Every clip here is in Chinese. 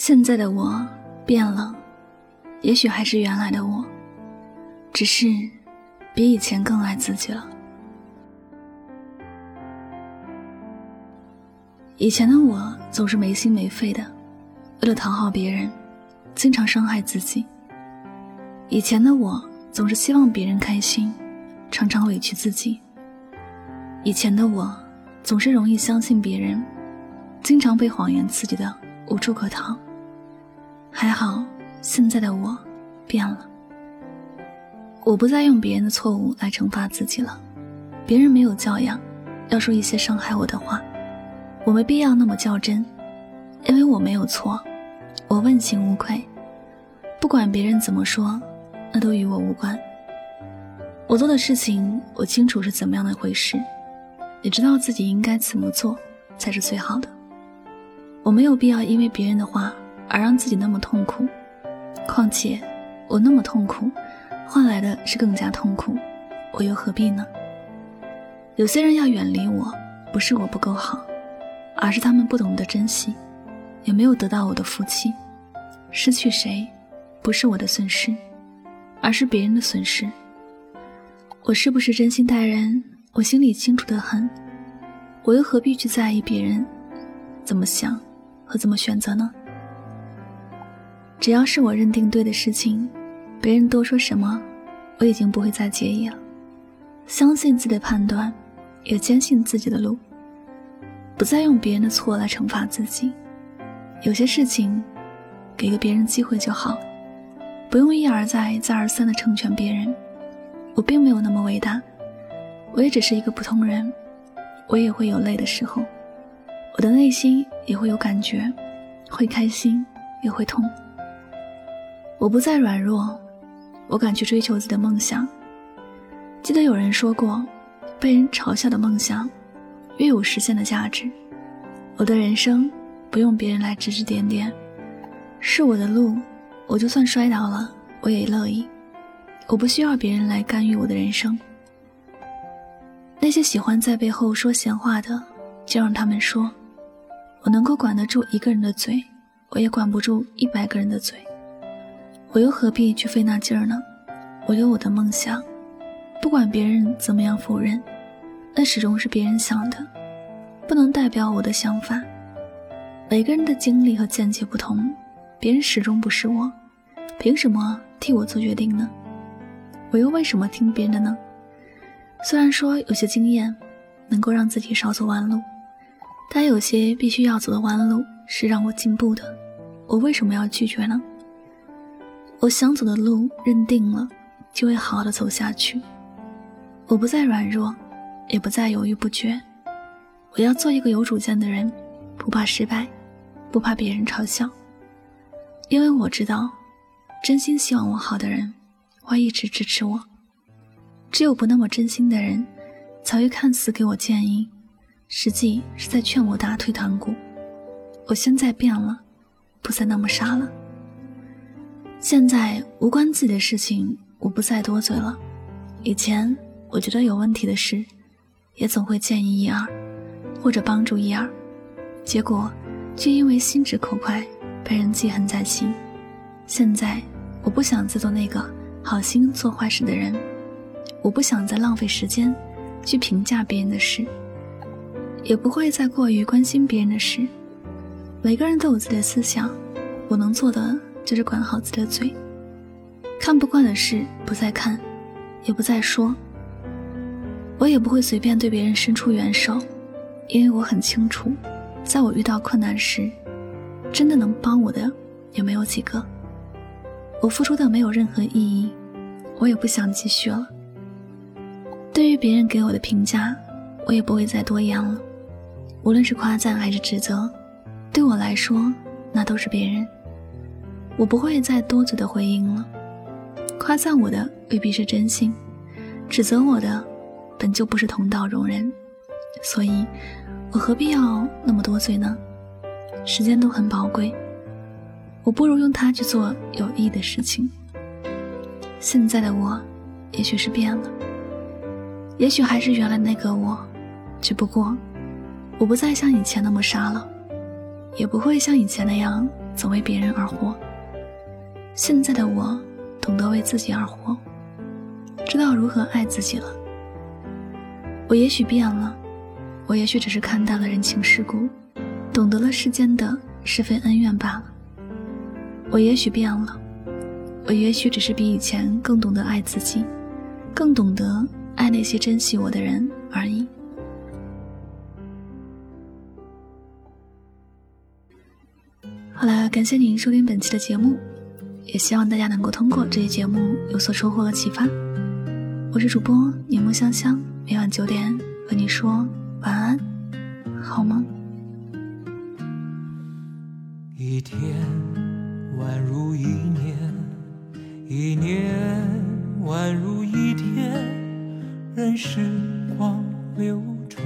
现在的我变了，也许还是原来的我，只是比以前更爱自己了。以前的我总是没心没肺的，为了讨好别人，经常伤害自己。以前的我总是希望别人开心，常常委屈自己。以前的我总是容易相信别人，经常被谎言刺激的无处可逃。还好，现在的我变了，我不再用别人的错误来惩罚自己了。别人没有教养，要说一些伤害我的话。我没必要那么较真，因为我没有错，我问心无愧。不管别人怎么说，那都与我无关。我做的事情，我清楚是怎么样的回事，也知道自己应该怎么做才是最好的。我没有必要因为别人的话而让自己那么痛苦。况且，我那么痛苦，换来的是更加痛苦，我又何必呢？有些人要远离我，不是我不够好。而是他们不懂得珍惜，也没有得到我的福气。失去谁，不是我的损失，而是别人的损失。我是不是真心待人，我心里清楚的很。我又何必去在意别人怎么想和怎么选择呢？只要是我认定对的事情，别人多说什么，我已经不会再介意了。相信自己的判断，也坚信自己的路。不再用别人的错来惩罚自己，有些事情，给个别人机会就好，不用一而再、再而三的成全别人。我并没有那么伟大，我也只是一个普通人，我也会有累的时候，我的内心也会有感觉，会开心，也会痛。我不再软弱，我敢去追求自己的梦想。记得有人说过，被人嘲笑的梦想。越有实现的价值，我的人生不用别人来指指点点，是我的路，我就算摔倒了，我也乐意。我不需要别人来干预我的人生。那些喜欢在背后说闲话的，就让他们说。我能够管得住一个人的嘴，我也管不住一百个人的嘴。我又何必去费那劲儿呢？我有我的梦想，不管别人怎么样否认。那始终是别人想的，不能代表我的想法。每个人的经历和见解不同，别人始终不是我，凭什么替我做决定呢？我又为什么听别人的呢？虽然说有些经验能够让自己少走弯路，但有些必须要走的弯路是让我进步的，我为什么要拒绝呢？我想走的路认定了，就会好好的走下去。我不再软弱。也不再犹豫不决，我要做一个有主见的人，不怕失败，不怕别人嘲笑，因为我知道，真心希望我好的人会一直支持我。只有不那么真心的人，才会看似给我建议，实际是在劝我打退堂鼓。我现在变了，不再那么傻了。现在无关自己的事情，我不再多嘴了。以前我觉得有问题的事。也总会建议一二，或者帮助一二，结果却因为心直口快被人记恨在心。现在我不想再做那个好心做坏事的人，我不想再浪费时间去评价别人的事，也不会再过于关心别人的事。每个人都有自己的思想，我能做的就是管好自己的嘴，看不惯的事不再看，也不再说。我也不会随便对别人伸出援手，因为我很清楚，在我遇到困难时，真的能帮我的也没有几个。我付出的没有任何意义，我也不想继续了。对于别人给我的评价，我也不会再多言了。无论是夸赞还是指责，对我来说，那都是别人。我不会再多嘴的回应了。夸赞我的未必是真心，指责我的。本就不是同道中人，所以，我何必要那么多嘴呢？时间都很宝贵，我不如用它去做有意义的事情。现在的我，也许是变了，也许还是原来那个我，只不过，我不再像以前那么傻了，也不会像以前那样总为别人而活。现在的我，懂得为自己而活，知道如何爱自己了。我也许变了，我也许只是看淡了人情世故，懂得了世间的是非恩怨罢了。我也许变了，我也许只是比以前更懂得爱自己，更懂得爱那些珍惜我的人而已。好了，感谢您收听本期的节目。也希望大家能够通过这期节目有所收获和启发。我是主播柠檬香香，每晚九点和你说晚安，好吗？一天宛如一年，一年宛如一天，任时光流转，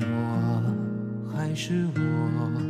我还是我，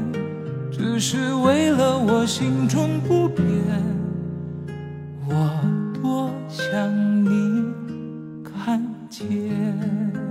是为了我心中不变。我多想你看见。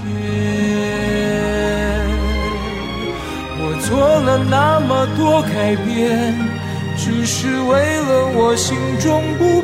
做了那么多改变，只是为了我心中不